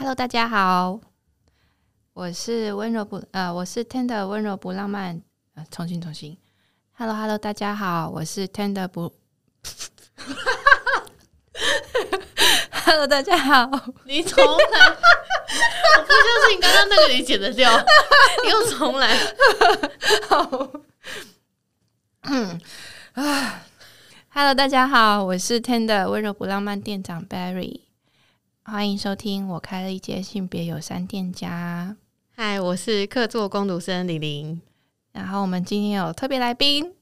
Hello，大家好，我是温柔不呃，我是 Tender 温柔不浪漫，呃，重新重新。Hello，Hello，大家好，我是 Tender 不。Hello，大家好，你重来，我不相信刚刚那个你剪得掉，你又重来。好，嗯。啊，Hello，大家好，我是 Tender 温柔不浪漫店长 Barry。欢迎收听，我开了一间性别友善店家。嗨，我是客座工读生李玲。然后我们今天有特别来宾。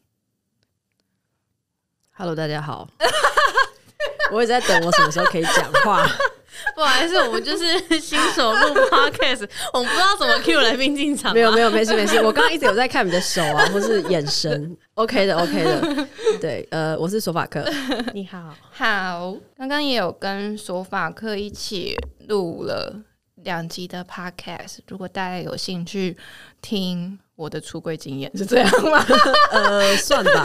Hello，大家好。我也在等我什么时候可以讲话。不好意思，我们就是 新手录 Podcast，我们不知道怎么 cue 来宾进场。没有没有，没事没事。我刚刚一直有在看你的手啊，或是眼神。OK 的 OK 的。对，呃，我是索法克。你好，好。刚刚也有跟索法克一起录了两集的 Podcast，如果大家有兴趣听我的出柜经验，是这样吗？呃，算吧。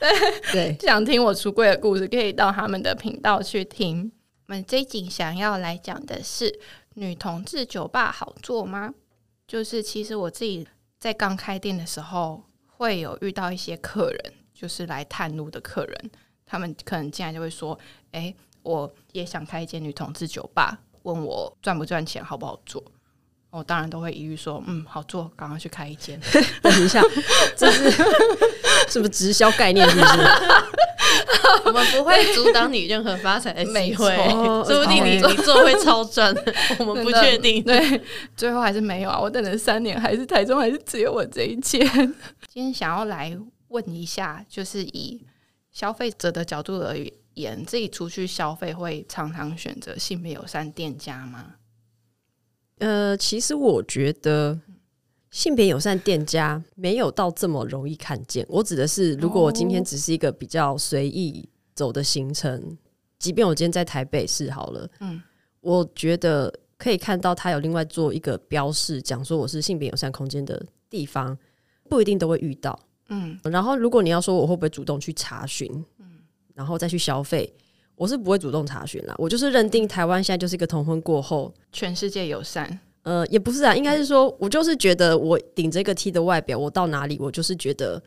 对对，想听我出柜的故事，可以到他们的频道去听。我们这一集想要来讲的是女同志酒吧好做吗？就是其实我自己在刚开店的时候，会有遇到一些客人，就是来探路的客人，他们可能进来就会说：“哎，我也想开一间女同志酒吧，问我赚不赚钱，好不好做？”我当然都会一律说：“嗯，好做，赶快去开一间。”等一下，这是 什么直销概念？是不是？我们不会阻挡你任何发财的机会，说不定你你做会超赚，我们不确定。对，最后还是没有啊！我等了三年，还是台中还是只有我这一间。今天想要来问一下，就是以消费者的角度而言，自己出去消费会常常选择性别友善店家吗？呃，其实我觉得性别友善店家没有到这么容易看见。我指的是，如果我今天只是一个比较随意走的行程，哦、即便我今天在台北市好了，嗯，我觉得可以看到他有另外做一个标示，讲说我是性别友善空间的地方，不一定都会遇到，嗯。然后，如果你要说我会不会主动去查询，嗯，然后再去消费。我是不会主动查询啦，我就是认定台湾现在就是一个同婚过后，全世界友善。呃，也不是啊，应该是说，我就是觉得我顶着一个 T 的外表，我到哪里，我就是觉得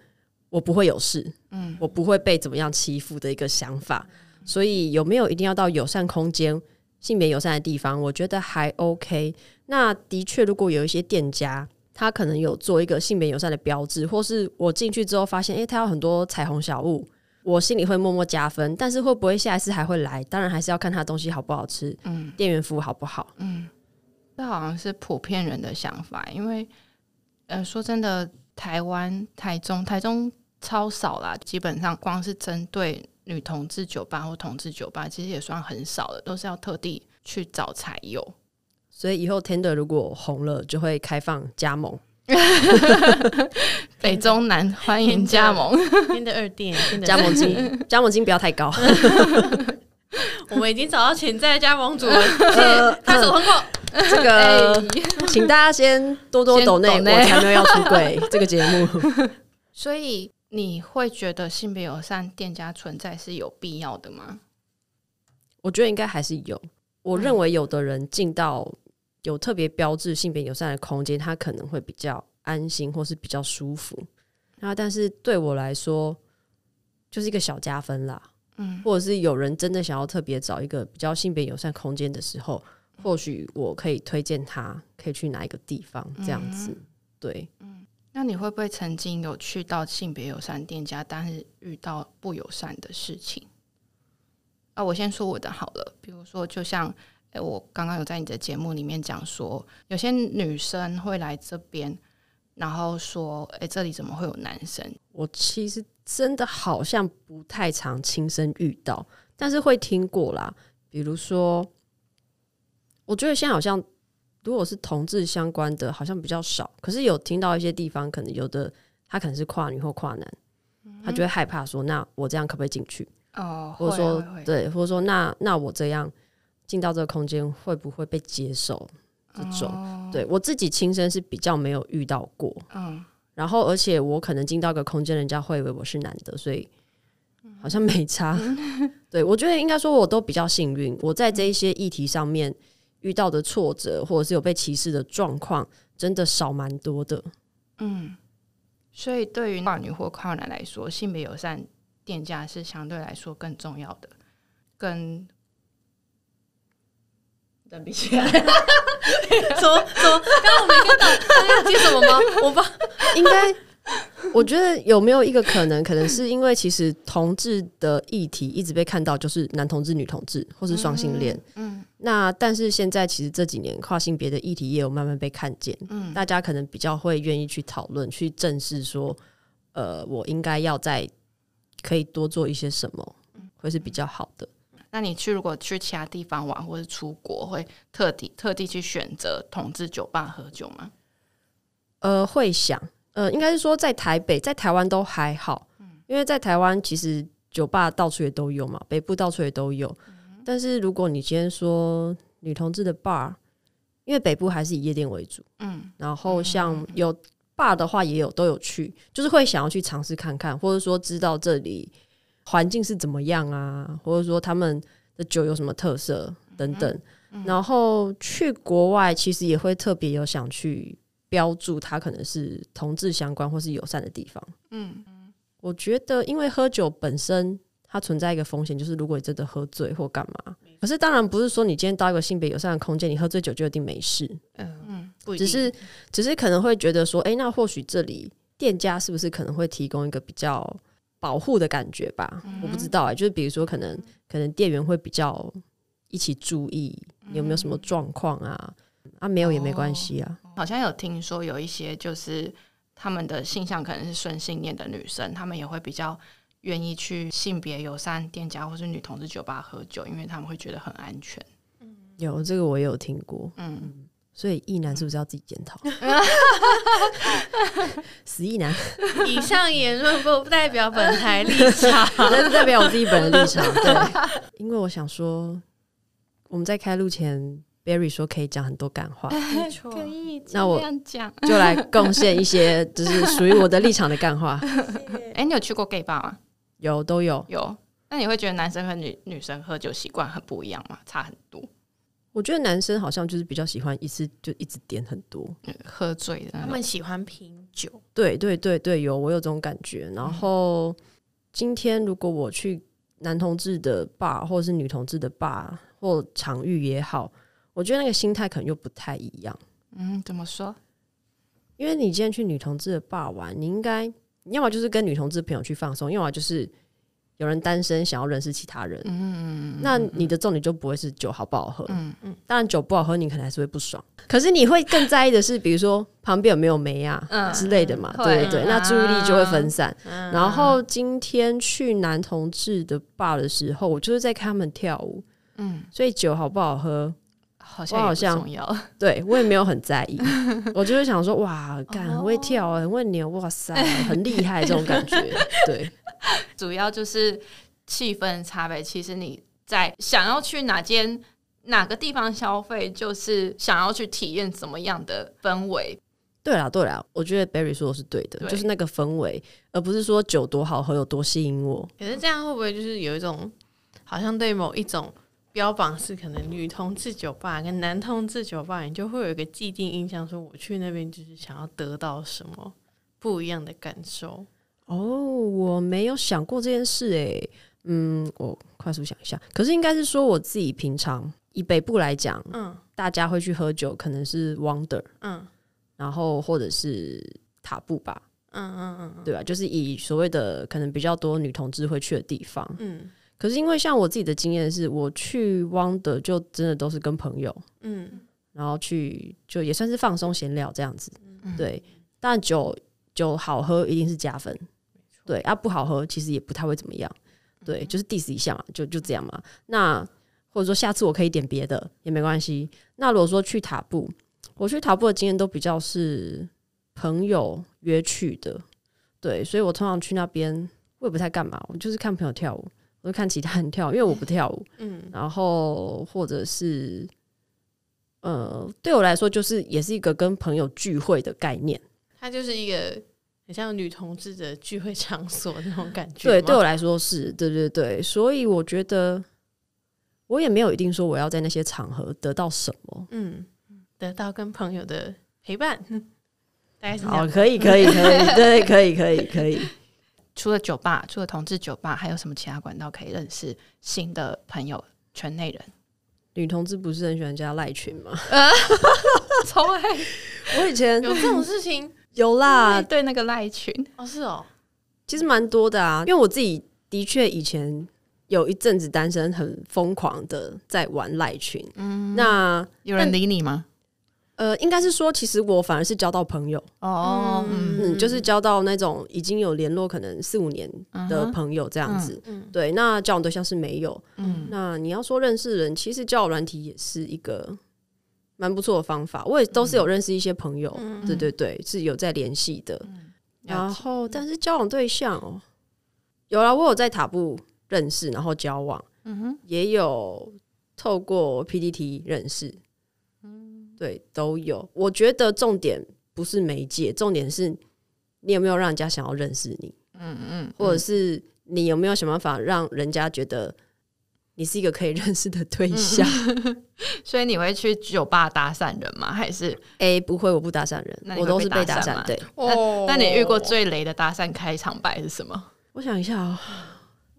我不会有事，嗯，我不会被怎么样欺负的一个想法。所以有没有一定要到友善空间、性别友善的地方，我觉得还 OK。那的确，如果有一些店家，他可能有做一个性别友善的标志，或是我进去之后发现，诶，他有很多彩虹小物。我心里会默默加分，但是会不会下一次还会来？当然还是要看他东西好不好吃，嗯，店员服务好不好，嗯，这好像是普遍人的想法，因为，呃，说真的，台湾、台中、台中超少啦，基本上光是针对女同志酒吧或同志酒吧，其实也算很少的，都是要特地去找才有。所以以后 Tender 如果红了，就会开放加盟。北中南 欢迎加盟，新的二店，加盟金，加盟金不要太高。我们已经找到潜在加盟主了，呃，拍手通过。这个，欸、请大家先多多抖内，我才没有要出轨这个节目。所以你会觉得性别友善店家存在是有必要的吗？我觉得应该还是有。我认为有的人进到。有特别标志性别友善的空间，他可能会比较安心，或是比较舒服。那但是对我来说，就是一个小加分啦。嗯，或者是有人真的想要特别找一个比较性别友善空间的时候，或许我可以推荐他可以去哪一个地方这样子。嗯、对，嗯，那你会不会曾经有去到性别友善店家，但是遇到不友善的事情？啊，我先说我的好了，比如说就像诶。我刚刚有在你的节目里面讲说，有些女生会来这边，然后说：“哎，这里怎么会有男生？”我其实真的好像不太常亲身遇到，但是会听过啦。比如说，我觉得现在好像如果是同志相关的，好像比较少。可是有听到一些地方，可能有的他可能是跨女或跨男，他就会害怕说：“那我这样可不可以进去？”哦，或者说对，或者说那那我这样。进到这个空间会不会被接受？这种、哦、对我自己亲身是比较没有遇到过。嗯，然后而且我可能进到一个空间，人家会以为我是男的，所以好像没差。嗯、对我觉得应该说我都比较幸运，我在这一些议题上面遇到的挫折，或者是有被歧视的状况，真的少蛮多的。嗯，所以对于跨女或跨男来说，性别友善店家是相对来说更重要的，跟等比起来，什么什么？刚刚我没听到，他要接什么吗？我爸应该。我觉得有没有一个可能，可能是因为其实同志的议题一直被看到，就是男同志、女同志或是双性恋。嗯，嗯，那但是现在其实这几年跨性别的议题也有慢慢被看见。嗯，大家可能比较会愿意去讨论、去正视，说，呃，我应该要在可以多做一些什么，会是比较好的。那你去如果去其他地方玩，或者出国，会特地特地去选择同志酒吧喝酒吗？呃，会想。呃，应该是说在台北，在台湾都还好，因为在台湾其实酒吧到处也都有嘛，北部到处也都有。但是如果你今天说女同志的 bar，因为北部还是以夜店为主，嗯，然后像有 bar 的话也有都有去，就是会想要去尝试看看，或者说知道这里环境是怎么样啊，或者说他们的酒有什么特色等等。然后去国外其实也会特别有想去。标注它可能是同志相关或是友善的地方。嗯，我觉得因为喝酒本身它存在一个风险，就是如果你真的喝醉或干嘛，可是当然不是说你今天到一个性别友善的空间，你喝醉酒就一定没事。嗯嗯，只是只是可能会觉得说，哎、欸，那或许这里店家是不是可能会提供一个比较保护的感觉吧？嗯、我不知道哎、欸，就是比如说可能可能店员会比较一起注意有没有什么状况啊。啊，没有也没关系啊。哦，好像有听说有一些就是他们的性向可能是顺性恋的女生，他们也会比较愿意去性别友善店家或是女同志酒吧喝酒，因为他们会觉得很安全。有这个我也有听过。嗯，所以异男是不是要自己检讨？死异男。以上言论不代表本台立场，代表我自己本人立场。对，因为我想说，我们在开录前。，Barry 说可以讲很多感话，没错，可以这样讲。那我就来贡献一些，就是属于我的立场的干话。哎、欸，你有去过 gay bar 吗？有，都有。有。那你会觉得男生和女女生喝酒习惯很不一样吗？差很多？我觉得男生好像就是比较喜欢一次就一直点很多，喝醉的。他们喜欢品酒。对对对对，有，我有这种感觉。然后、嗯、今天如果我去男同志的 bar 或者是女同志的 bar 或场域也好。我觉得那个心态可能又不太一样。嗯，怎么说？因为你今天去女同志的 bar 玩，你应该要么就是跟女同志朋友去放松，要么就是有人单身想要认识其他人。嗯嗯嗯。那你的重点就不会是酒好不好喝。嗯嗯。当然酒不好喝，你可能还是会不爽。可是你会更在意的是，比如说旁边有没有梅啊之类的嘛？对对对。那注意力就会分散。然后今天去男同志的 bar 的时候，我就是在看他们跳舞。嗯。所以酒好不好喝？好像我好像 对我也没有很在意，我就是想说哇，干很会跳，很会扭，哇塞，很厉害这种感觉。对，主要就是气氛差别。其实你在想要去哪间哪个地方消费，就是想要去体验怎么样的氛围。对啦，对啦，我觉得 Barry 说的是对的，对就是那个氛围，而不是说酒多好喝有多吸引我。可是这样会不会就是有一种好像对某一种？标榜是可能女同志酒吧跟男同志酒吧，你就会有一个既定印象，说我去那边就是想要得到什么不一样的感受。哦，我没有想过这件事诶。嗯，我快速想一下，可是应该是说我自己平常以北部来讲，嗯，大家会去喝酒，可能是 Wonder，嗯，然后或者是塔布吧，嗯嗯嗯，对吧？就是以所谓的可能比较多女同志会去的地方，嗯。可是因为像我自己的经验是，我去 Wonder 就真的都是跟朋友，嗯，然后去就也算是放松闲聊这样子，嗯、对。但酒酒好喝一定是加分，对啊，不好喝其实也不太会怎么样，对，嗯、就是 diss 一下嘛，就就这样嘛。那或者说下次我可以点别的也没关系。那如果说去塔布，我去塔布的经验都比较是朋友约去的，对，所以我通常去那边我也不太干嘛，我就是看朋友跳舞。我会看其他人跳，因为我不跳舞。嗯，然后或者是，呃，对我来说，就是也是一个跟朋友聚会的概念。它就是一个很像女同志的聚会场所那种感觉。对，对我来说是，对对对。所以我觉得，我也没有一定说我要在那些场合得到什么。嗯，得到跟朋友的陪伴，大概是这样。好，可以，可以，可以，对，可以，可以，可以。除了酒吧，除了同志酒吧，还有什么其他管道可以认识新的朋友？圈内人，女同志不是很喜欢加赖群吗？从来，我以前有这种事情，有啦，对那个赖群哦，是哦，其实蛮多的啊。因为我自己的确以前有一阵子单身，很疯狂的在玩赖群。嗯，那有人理你吗？呃，应该是说，其实我反而是交到朋友哦，嗯，嗯，就是交到那种已经有联络，可能四五年的朋友这样子。嗯，对，那交往对象是没有。嗯，那你要说认识人，其实交友软体也是一个蛮不错的方法。我也都是有认识一些朋友，嗯、对对对，是有在联系的。嗯、然后，但是交往对象哦，有啦，我有在塔布认识，然后交往，嗯哼，也有透过 PDT 认识。对，都有。我觉得重点不是媒介，重点是你有没有让人家想要认识你，嗯嗯，或者是你有没有想办法让人家觉得你是一个可以 认识的对象。嗯、所以你会去酒吧搭讪人吗？还是哎，不会，我不搭讪人，我都是被搭讪。对，哦，那你遇过最雷的搭讪开场白是什么？我想一下哦，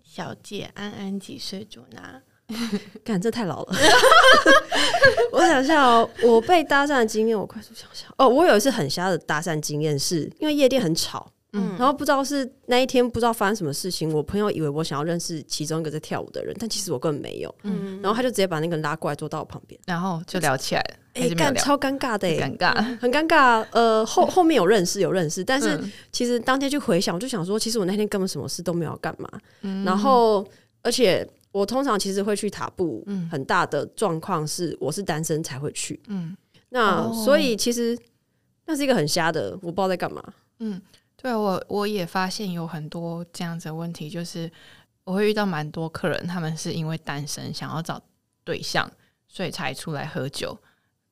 小姐安安几岁住哪？干，这太老了。我想一下哦，我被搭讪的经验，我快速想想。哦，我有一次很瞎的搭讪经验，是因为夜店很吵，嗯，然后不知道是那一天不知道发生什么事情，我朋友以为我想要认识其中一个在跳舞的人，但其实我根本没有，嗯，然后他就直接把那个人拉过来坐到我旁边，然后就聊起来了。哎，干，超尴尬的，尴尬，很尴尬。呃，后后面有认识有认识，但是其实当天去回想，我就想说，其实我那天根本什么事都没有干嘛，嗯然后而且。我通常其实会去塔布，嗯很大的状况是我是单身才会去。嗯，那所以其实那是一个很瞎的，我不知道在干嘛。嗯，对，我我也发现有很多这样子的问题，就是我会遇到蛮多客人，他们是因为单身想要找对象，所以才出来喝酒，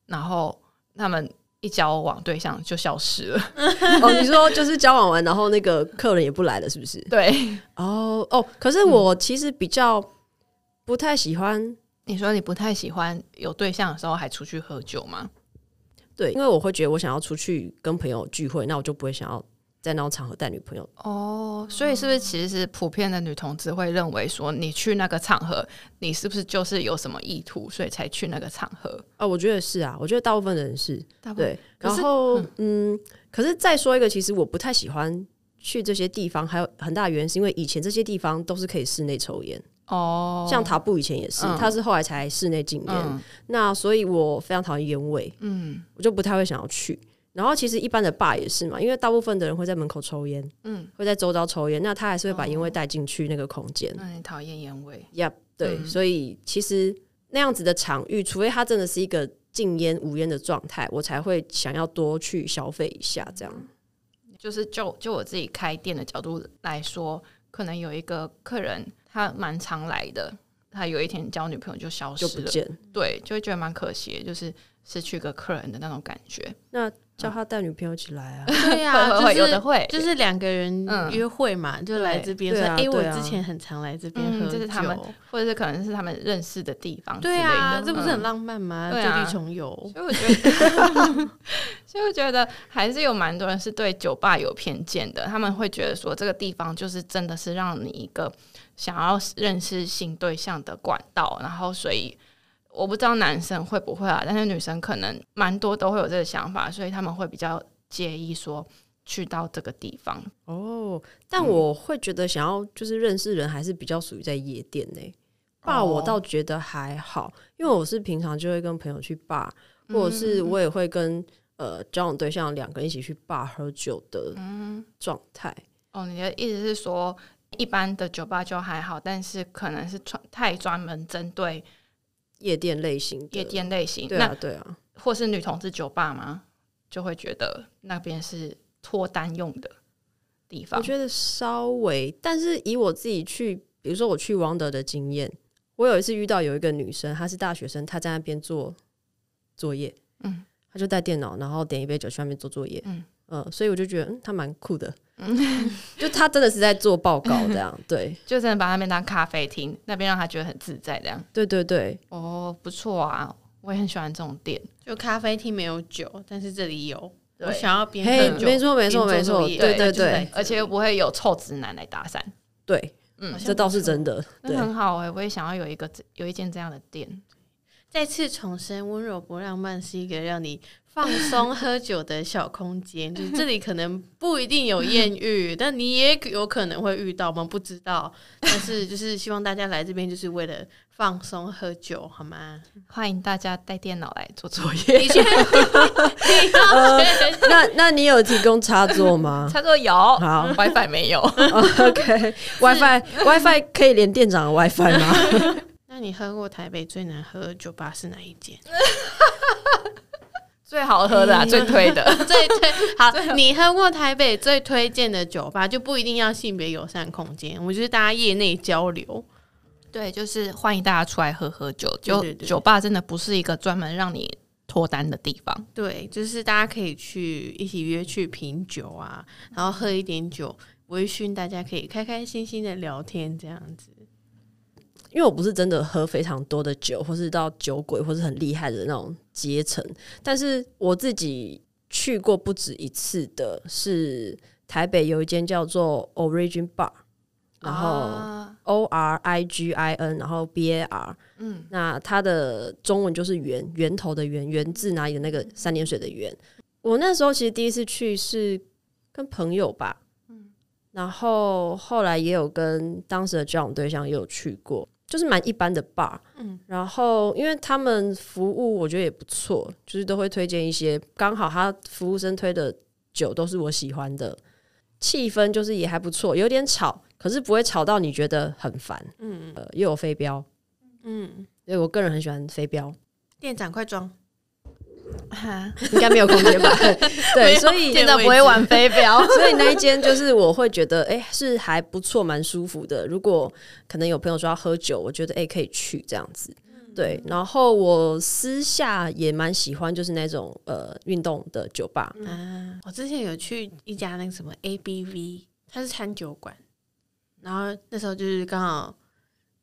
然后他们一交往对象就消失了。哦，你说就是交往完，然后那个客人也不来了，是不是？对。哦哦，可是我其实比较。不太喜欢，你说你不太喜欢有对象的时候还出去喝酒吗？对，因为我会觉得我想要出去跟朋友聚会，那我就不会想要在那种场合带女朋友。哦，所以是不是其实是普遍的女同志会认为说，你去那个场合，你是不是就是有什么意图，所以才去那个场合？啊，我觉得是啊，我觉得大部分人是，对。然后，嗯，嗯，可是再说一个，其实我不太喜欢去这些地方，还有很大的原因是因为以前这些地方都是可以室内抽烟。哦，oh, 像塔布以前也是，嗯、他是后来才室内禁烟，嗯、那所以我非常讨厌烟味，嗯，我就不太会想要去。然后其实一般的 bar 也是嘛，因为大部分的人会在门口抽烟，嗯，会在周遭抽烟，那他还是会把烟味带进去那个空间。那你讨厌烟味？Yep，对，嗯、所以其实那样子的场域，除非他真的是一个禁烟无烟的状态，我才会想要多去消费一下。这样，就是就就我自己开店的角度来说，可能有一个客人。他蛮常来的，他有一天交女朋友就消失了，就不见，对，就会觉得蛮可惜，就是失去个客人的那种感觉。那叫他带女朋友一起来啊？对呀，有的会，就是两个人约会嘛，就来这边说，哎，我之前很常来这边喝，就是他们，或者是可能是他们认识的地方。对啊，这不是很浪漫吗？旧地重游。所以我觉得，所以我觉得还是有蛮多人是对酒吧有偏见的，他们会觉得说这个地方就是真的是让你一个。想要认识新对象的管道，然后所以我不知道男生会不会啊，但是女生可能蛮多都会有这个想法，所以他们会比较介意说去到这个地方哦。但我会觉得想要就是认识人还是比较属于在夜店呢。bar 我倒觉得还好，因为我是平常就会跟朋友去 bar，或者是我也会跟呃交往对象两个人一起去 bar 喝酒的状态。哦，你的意思是说？一般的酒吧就还好，但是可能是专太专门针对夜店类型，夜店类型，对啊，对啊，或是女同志酒吧吗？就会觉得那边是脱单用的地方。我觉得稍微，但是以我自己去，比如说我去王德的经验，我有一次遇到有一个女生，她是大学生，她在那边做作业，嗯，她就带电脑，然后点一杯酒去那边做作业，嗯，嗯，所以我就觉得嗯，他蛮酷的，就他真的是在做报告这样，对，就真的把那边当咖啡厅，那边让他觉得很自在这样，对对对，哦，不错啊，我也很喜欢这种店，就咖啡厅没有酒，但是这里有，我想要边喝酒，没错没错没错，对对对，而且又不会有臭直男来搭讪，对，嗯，这倒是真的，那很好哎，我也想要有一个有一间这样的店。再次重申，温柔不浪漫是一个让你放松喝酒的小空间。就是这里可能不一定有艳遇，但你也有可能会遇到，我们不知道。但是就是希望大家来这边就是为了放松喝酒，好吗？欢迎大家带电脑来做作业。你先 呃、那那你有提供插座吗？插座有，好，WiFi 没有。OK，WiFi WiFi 可以连店长的 WiFi 吗？那你喝过台北最难喝的酒吧是哪一间？最好喝的、啊，最推的，最推。好，你喝过台北最推荐的酒吧，就不一定要性别友善空间，我觉得大家业内交流。对，就是欢迎大家出来喝喝酒。就酒吧真的不是一个专门让你脱单的地方。对，就是大家可以去一起约去品酒啊，然后喝一点酒，微醺，大家可以开开心心的聊天，这样子。因为我不是真的喝非常多的酒，或是到酒鬼，或是很厉害的那种阶层，但是我自己去过不止一次的，是台北有一间叫做 Origin Bar，然后 O R I G I N，然后 B A R，嗯，那它的中文就是源源头的源，源自哪里的那个三点水的源。我那时候其实第一次去是跟朋友吧，嗯，然后后来也有跟当时的交往对象也有去过。就是蛮一般的 bar，嗯，然后因为他们服务我觉得也不错，就是都会推荐一些刚好他服务生推的酒都是我喜欢的，气氛就是也还不错，有点吵，可是不会吵到你觉得很烦，嗯，呃，又有飞镖，嗯，所以我个人很喜欢飞镖，店长快装。应该没有空间吧？对，所以现在不会玩飞镖，所以那一间就是我会觉得，哎、欸，是还不错，蛮舒服的。如果可能有朋友说要喝酒，我觉得哎、欸、可以去这样子。对，然后我私下也蛮喜欢，就是那种呃运动的酒吧。嗯，我之前有去一家那个什么 ABV，它是餐酒馆，然后那时候就是刚好。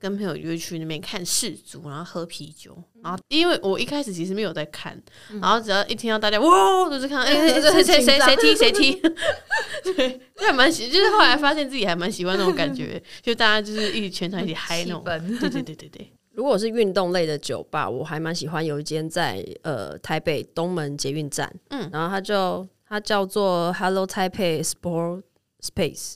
跟朋友约去那边看世足，然后喝啤酒，然后因为我一开始其实没有在看，嗯、然后只要一听到大家哇，就是看哎谁谁谁谁踢谁踢，对，就还蛮喜，就是后来发现自己还蛮喜欢那种感觉，就大家就是一起全场一起嗨那种，对对对对对。如果是运动类的酒吧，我还蛮喜欢有一间在呃台北东门捷运站，嗯，然后它就它叫做 Hello Taipei Sport Space。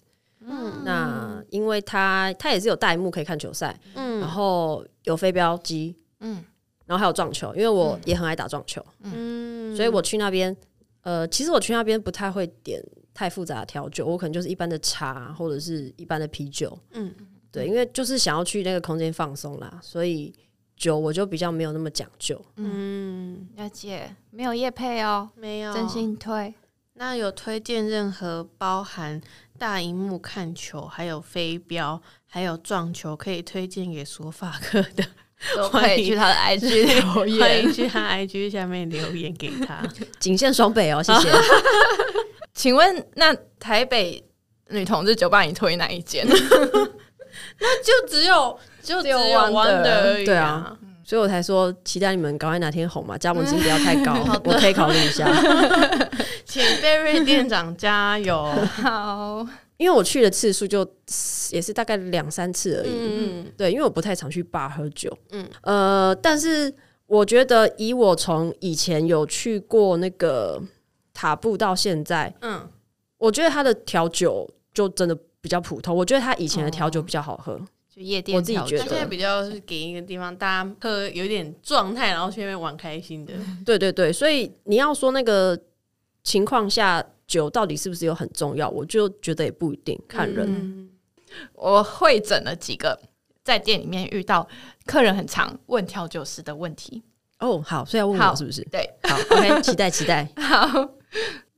嗯，那因为他他也是有大荧幕可以看球赛，嗯，然后有飞镖机，嗯，然后还有撞球，因为我也很爱打撞球，嗯，所以我去那边，呃，其实我去那边不太会点太复杂的调酒，我可能就是一般的茶或者是一般的啤酒，嗯，对，因为就是想要去那个空间放松啦，所以酒我就比较没有那么讲究，嗯，了解，没有叶配哦，没有，真心推。那有推荐任何包含大荧幕看球，还有飞镖，还有撞球，可以推荐给索法克的，都可以去他的 IG 留言，欢迎去他 IG 下面留言给他。仅限双北哦，谢谢。请问那台北女同志酒吧你推哪一间？那就只有就只有 Wonder 而已，对啊。所以我才说期待你们赶快哪天红嘛，加盟金不要太高，嗯、我可以考虑一下。请贝瑞店长加油。好，因为我去的次数就也是大概两三次而已。嗯，对，因为我不太常去 bar 喝酒。嗯，呃，但是我觉得以我从以前有去过那个塔布到现在，嗯，我觉得他的调酒就真的比较普通。我觉得他以前的调酒比较好喝。哦就夜店，我自己觉得现在比较是给一个地方，大家喝有点状态，然后去那边玩开心的。对对对，所以你要说那个情况下酒到底是不是有很重要，我就觉得也不一定，看人。嗯、我会诊了几个在店里面遇到客人很常问调酒师的问题。哦，好，所以要问我是不是？对，好，OK，期待期待。好，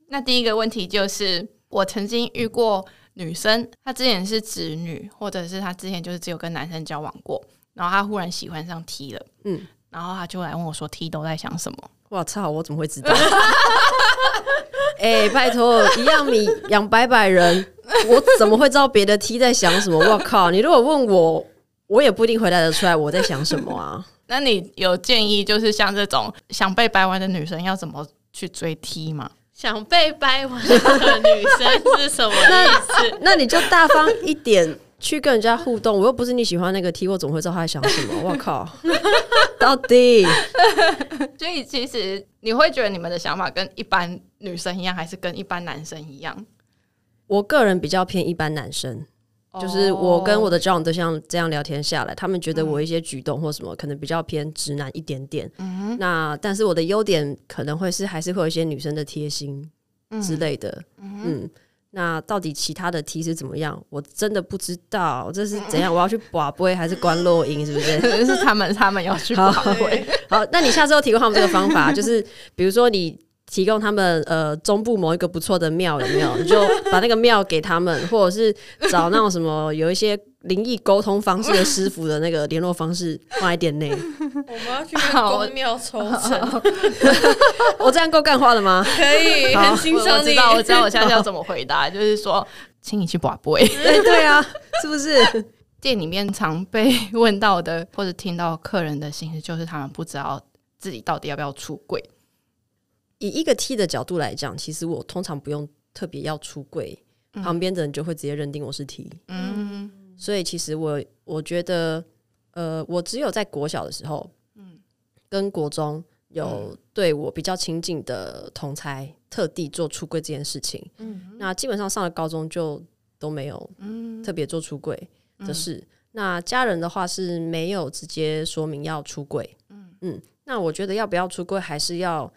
那第一个问题就是我曾经遇过。女生，她之前是直女，或者是她之前就是只有跟男生交往过，然后她忽然喜欢上 T 了，嗯，然后她就来问我说：“T 都在想什么？”我操，我怎么会知道？哎、欸，拜托，一样米养百百人，我怎么会知道别的 T 在想什么？我靠，你如果问我，我也不一定回答得出来我在想什么啊。那你有建议，就是像这种想被掰弯的女生要怎么去追 T 吗？想被掰弯的女生是什么意思？那，那你就大方一点去跟人家互动。我又不是你喜欢那个 T，我怎么会知道他在想什么？我靠，到底？所以其实你会觉得你们的想法跟一般女生一样，还是跟一般男生一样？我个人比较偏一般男生。就是我跟我的交往对象这样聊天下来，他们觉得我一些举动或什么可能比较偏直男一点点。嗯、那但是我的优点可能会是还是会有一些女生的贴心之类的。嗯，嗯，那到底其他的 T 是怎么样？我真的不知道这是怎样。我要去拔杯还是关录音？是不是？是他们他们要去。好，那你下次要提供他们这个方法，就是比如说你。提供他们呃中部某一个不错的庙有没有？你 就把那个庙给他们，或者是找那种什么有一些灵异沟通方式的师傅的那个联络方式放在店内。我们要去宫庙抽成，我这样够干话了吗？可以，很欣赏你。我知道，我知道，我现在要怎么回答，就是说，请你去把杯。对对啊，是不是？店里面常被问到的，或者听到客人的心事，就是他们不知道自己到底要不要出柜。以一个 T 的角度来讲，其实我通常不用特别要出柜，嗯、旁边的人就会直接认定我是 T。嗯，所以其实我我觉得，呃，我只有在国小的时候，嗯，跟国中有对我比较亲近的同才特地做出柜这件事情。嗯，那基本上上了高中就都没有，特别做出柜的事。嗯、那家人的话是没有直接说明要出柜。嗯嗯，那我觉得要不要出柜还是要。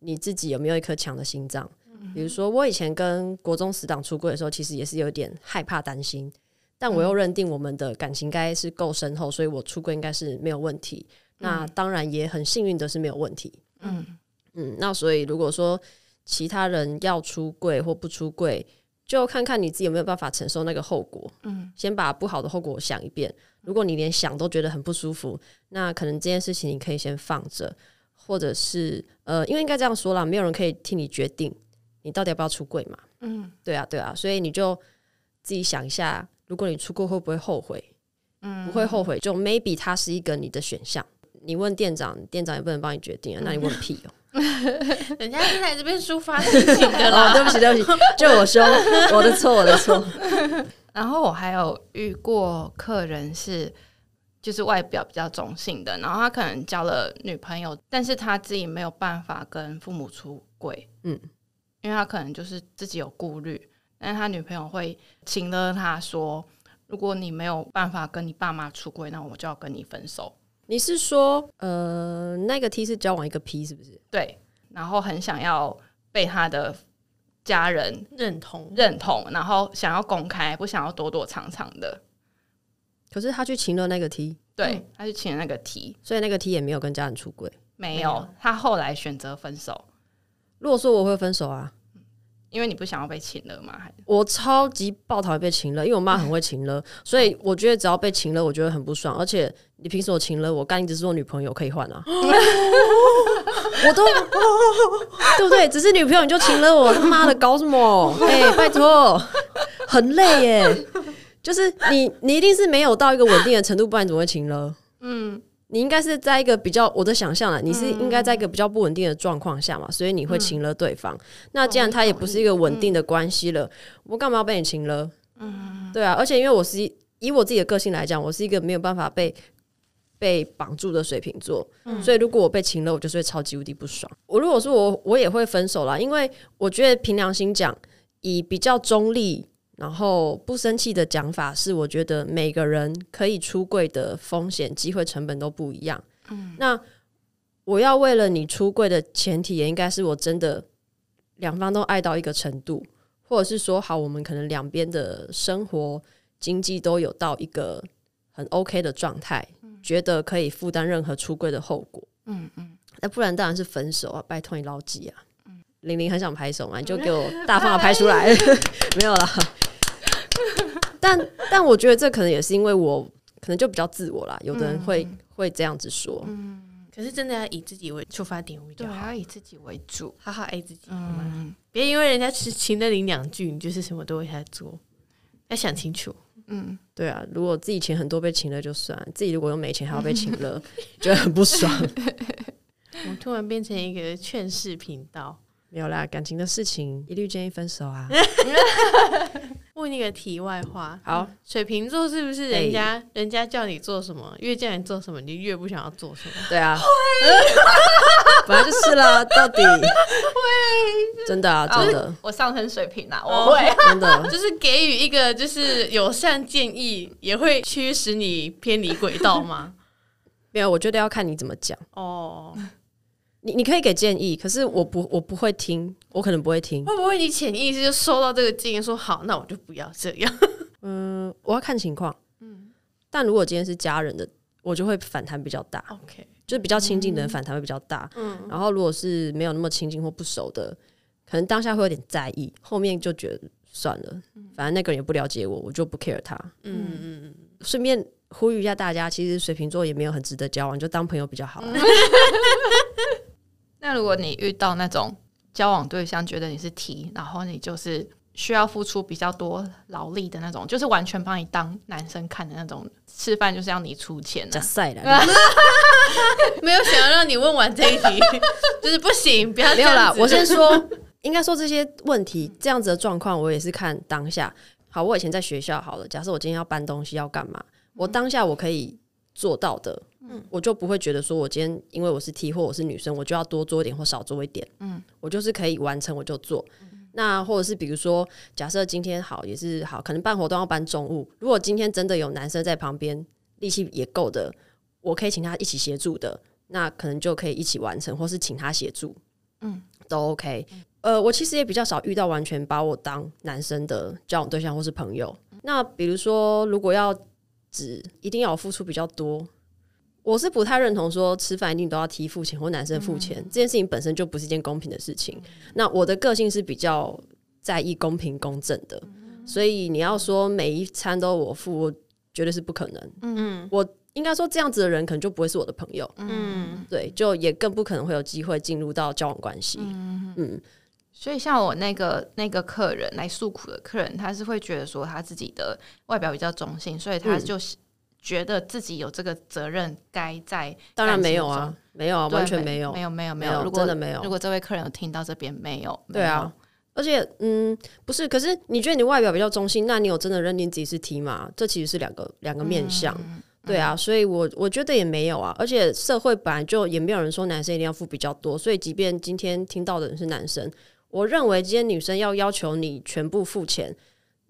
你自己有没有一颗强的心脏？比如说，我以前跟国中死党出柜的时候，其实也是有点害怕、担心，但我又认定我们的感情应该是够深厚，所以我出柜应该是没有问题。那当然也很幸运的是没有问题。嗯嗯，那所以如果说其他人要出柜或不出柜，就看看你自己有没有办法承受那个后果。嗯，先把不好的后果想一遍。如果你连想都觉得很不舒服，那可能这件事情你可以先放着。或者是呃，因为应该这样说啦，没有人可以替你决定你到底要不要出柜嘛。嗯，对啊，对啊，所以你就自己想一下，如果你出柜会不会后悔？嗯，不会后悔，就 maybe 它是一个你的选项。你问店长，店长也不能帮你决定啊，那你问屁哦、喔。人家是来这边抒发心情的啦。哦，对不起，对不起，就我说我的错，我的错。然后我还有遇过客人是。就是外表比较中性的，然后他可能交了女朋友，但是他自己没有办法跟父母出轨，嗯，因为他可能就是自己有顾虑，但是他女朋友会请了他说，如果你没有办法跟你爸妈出轨，那我就要跟你分手。你是说，呃，那个 T 是交往一个 P 是不是？对，然后很想要被他的家人认同认同，然后想要公开，不想要躲躲藏藏的。可是他去请了那个 T，对，他去请了那个 T，所以那个 T 也没有跟家人出轨，没有。他后来选择分手。如果说我会分手啊，因为你不想要被请了吗？我超级爆讨厌被请了，因为我妈很会请了，所以我觉得只要被请了，我觉得很不爽。而且你凭什么请了我？干，你只是我女朋友可以换啊？我都 对不对？只是女朋友你就请了我，他妈的搞什么？哎、欸，拜托，很累耶。就是你，你一定是没有到一个稳定的程度，不然怎么会情勒？嗯，你应该是在一个比较，我的想象啊，你是应该在一个比较不稳定的状况下嘛，所以你会情勒对方。嗯、那既然他也不是一个稳定的关系了，嗯、我干嘛要被你情勒？嗯，对啊，而且因为我是以我自己的个性来讲，我是一个没有办法被被绑住的水瓶座，嗯、所以如果我被情了，我就是会超级无敌不爽。我如果说我我也会分手啦，因为我觉得凭良心讲，以比较中立。然后不生气的讲法是，我觉得每个人可以出柜的风险、机会成本都不一样。嗯，那我要为了你出柜的前提，也应该是我真的两方都爱到一个程度，或者是说好，我们可能两边的生活经济都有到一个很 OK 的状态，嗯，觉得可以负担任何出柜的后果。嗯嗯，那不然当然是分手啊！拜托你牢记啊！玲玲很想拍手嘛，你就 给我大方的拍出来 没有了。但但我觉得这可能也是因为我可能就比较自我啦，有的人会、嗯、会这样子说。嗯，可可是真的要以自己为出发点比较好，对，要以自己为主，好好爱自己，嗯，别因为人家只请了你两句，你就是什么都为他做，要想清楚。嗯，对啊，如果自己钱很多被请了就算，自己如果又没钱还要被请了，觉得很不爽。我突然变成一个劝世频道，没有啦，感情的事情一律建议分手啊。问一个题外话，好，水瓶座是不是人家人家叫你做什么，越叫你做什么，你越不想要做什么？对啊，本来就是啦，到底。会真的啊，真的，我上升水瓶啊，我会。真的，就是给予一个就是友善建议，也会驱使你偏离轨道吗？没有，我觉得要看你怎么讲。哦。你你可以给建议，可是我不我不会听，我可能不会听。会不会你潜意识就收到这个建议，说好，那我就不要这样？嗯，我要看情况。嗯，但如果今天是家人的，我就会反弹比较大。OK，就是比较亲近的人反弹会比较大。嗯，然后如果是没有那么亲近或不熟的，可能当下会有点在意，后面就觉得算了，反正那个人也不了解我，我就不 care 他。嗯嗯嗯。顺便呼吁一下大家，其实水瓶座也没有很值得交往，就当朋友比较好。那如果你遇到那种交往对象，觉得你是 T，然后你就是需要付出比较多劳力的那种，就是完全把你当男生看的那种，吃饭就是要你出钱，啊，赛了，没有想要让你问完这一题，就是不行，不要。没有啦，我先说，应该说这些问题这样子的状况，我也是看当下。好，我以前在学校好了，假设我今天要搬东西要干嘛，我当下我可以做到的。嗯，我就不会觉得说，我今天因为我是 T 或我是女生，我就要多做一点或少做一点。嗯，我就是可以完成我就做。嗯、那或者是比如说，假设今天好也是好，可能办活动要搬重物，如果今天真的有男生在旁边，力气也够的，我可以请他一起协助的，那可能就可以一起完成，或是请他协助。嗯，都 OK。呃，我其实也比较少遇到完全把我当男生的交往对象或是朋友。那比如说，如果要只一定要我付出比较多。我是不太认同说吃饭一定都要提付钱或男生付钱，嗯、这件事情本身就不是一件公平的事情。嗯、那我的个性是比较在意公平公正的，嗯、所以你要说每一餐都我付，我绝对是不可能。嗯，我应该说这样子的人可能就不会是我的朋友。嗯，对，就也更不可能会有机会进入到交往关系。嗯，嗯，所以像我那个那个客人来诉苦的客人，他是会觉得说他自己的外表比较中性，所以他就是。觉得自己有这个责任，该在当然没有啊，没有啊，完全没有，没有，没有，没有，如果真的没有。如果这位客人有听到这边没有，对啊，而且嗯，不是，可是你觉得你外表比较中性，那你有真的认定自己是 T 吗？这其实是两个两个面向，对啊，所以我我觉得也没有啊，而且社会本来就也没有人说男生一定要付比较多，所以即便今天听到的人是男生，我认为今天女生要要求你全部付钱。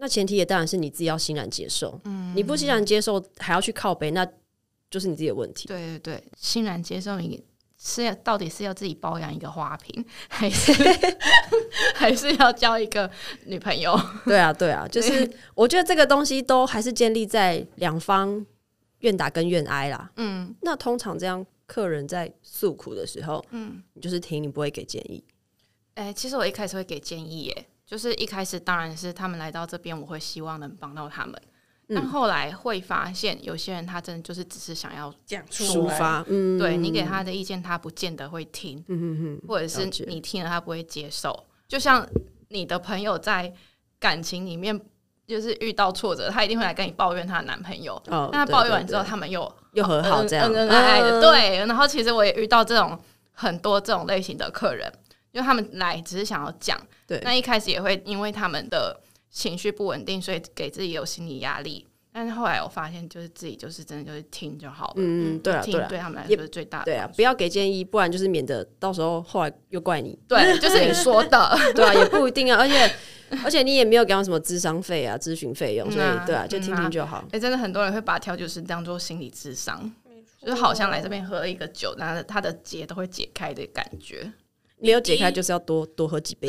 那前提也当然是你自己要欣然接受，嗯，你不欣然接受还要去靠背，那就是你自己的问题。对对对，欣然接受你是要到底是要自己包养一个花瓶，还是 还是要交一个女朋友？对啊对啊，就是我觉得这个东西都还是建立在两方愿打跟愿挨啦。嗯，那通常这样客人在诉苦的时候，嗯，你就是听，你不会给建议。哎、欸，其实我一开始会给建议耶。就是一开始当然是他们来到这边，我会希望能帮到他们。嗯、但后来会发现，有些人他真的就是只是想要讲抒发，嗯、对你给他的意见，他不见得会听，嗯、或者是你听了他不会接受。就像你的朋友在感情里面就是遇到挫折，他一定会来跟你抱怨她的男朋友。哦，但他抱怨完之后，他们又又和好，这样恩恩爱爱的。对，然后其实我也遇到这种很多这种类型的客人。因为他们来只是想要讲，对，那一开始也会因为他们的情绪不稳定，所以给自己有心理压力。但是后来我发现，就是自己就是真的就是听就好了。嗯，对啊，听对他们来说是最大的。对啊，不要给建议，不然就是免得到时候后来又怪你。对，就是你说的，对啊，也不一定啊。而且而且你也没有给他什么智商费啊、咨询费用，所以对啊，就听听就好。哎，真的很多人会把调酒师当做心理智商，就是好像来这边喝一个酒，然后他的结都会解开的感觉。没有解开就是要多多喝几杯，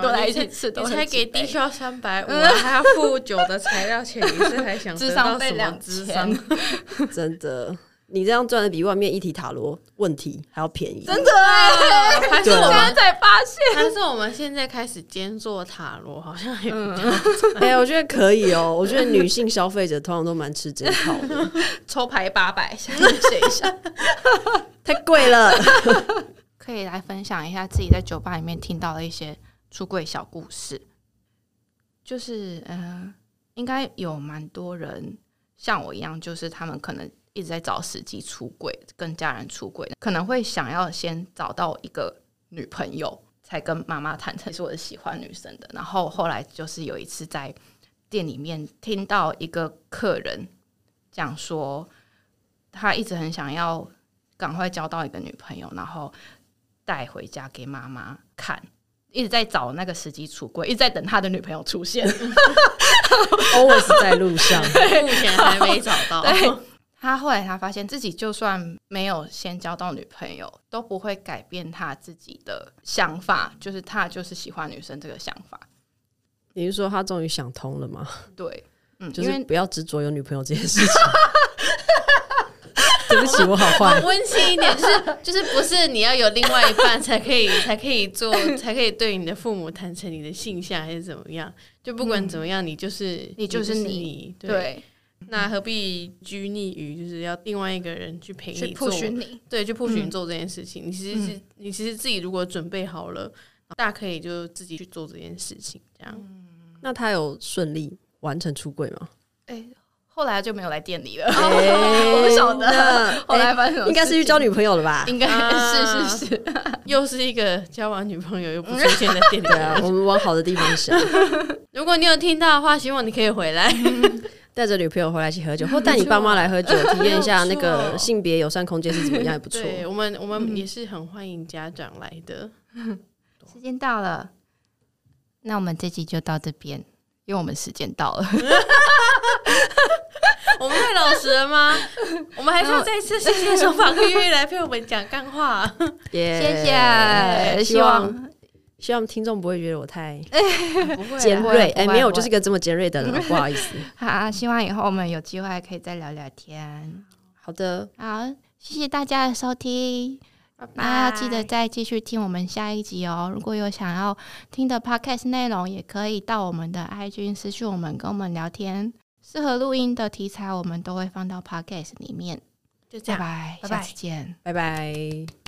多来一次，你才给低消三百五，还要付酒的材料钱，你是还想 咨商费两咨商？真的你这样赚的比外面一体塔罗问题还要便宜，真的哎！还是我们才发现，还是我们现在开始兼做塔罗，好像也比较。哎呀，我觉得可以哦。我觉得女性消费者通常都蛮吃这一套的，抽牌八百，想学一下，太贵了。可以来分享一下自己在酒吧里面听到的一些出柜小故事，就是嗯、应该有蛮多人像我一样，就是他们可能。一直在找时机出柜，跟家人出柜，可能会想要先找到一个女朋友，才跟妈妈坦诚是我是喜欢女生的。然后后来就是有一次在店里面听到一个客人讲说，他一直很想要赶快交到一个女朋友，然后带回家给妈妈看，一直在找那个时机出柜，一直在等他的女朋友出现，always 在路上，目前还没找到。他后来他发现自己就算没有先交到女朋友，都不会改变他自己的想法，就是他就是喜欢女生这个想法。你是说他终于想通了吗？对，嗯，就是不要执着有女朋友这件事情。对不起，我好坏。温馨一点，就是就是不是你要有另外一半才可以 才可以做，才可以对你的父母坦诚你的性向还是怎么样？就不管怎么样，嗯、你就是你就是你，你对。对那何必拘泥于就是要另外一个人去陪你做？你对，去 push 你做这件事情。嗯、你其实是，你其实自己如果准备好了，大家可以就自己去做这件事情。这样，嗯、那他有顺利完成出柜吗？哎、欸，后来就没有来店里了。欸、我不晓得。后来发现应该是去交女朋友了吧？应该是是是，又是一个交完女朋友又不出现在店里。对啊，我们往好的地方想。如果你有听到的话，希望你可以回来。嗯带着女朋友回来一起喝酒，或带你爸妈来喝酒，体验一下那个性别友善空间是怎么样，也不错。对，我们我们也是很欢迎家长来的。时间到了，那我们这集就到这边，因为我们时间到了。我们太老实了吗？我们还是要再次谢谢手法哥愿意来陪我们讲干话。谢谢，希望。希望听众不会觉得我太尖锐，哎、欸，没有，我就是个这么尖锐的人，不好意思。好，希望以后我们有机会可以再聊聊天。好的，好，谢谢大家的收听，拜拜。那要记得再继续听我们下一集哦。如果有想要听的 podcast 内容，也可以到我们的 IG 私讯我们，跟我们聊天。适合录音的题材，我们都会放到 podcast 里面。就这样，拜拜，下次见，拜拜。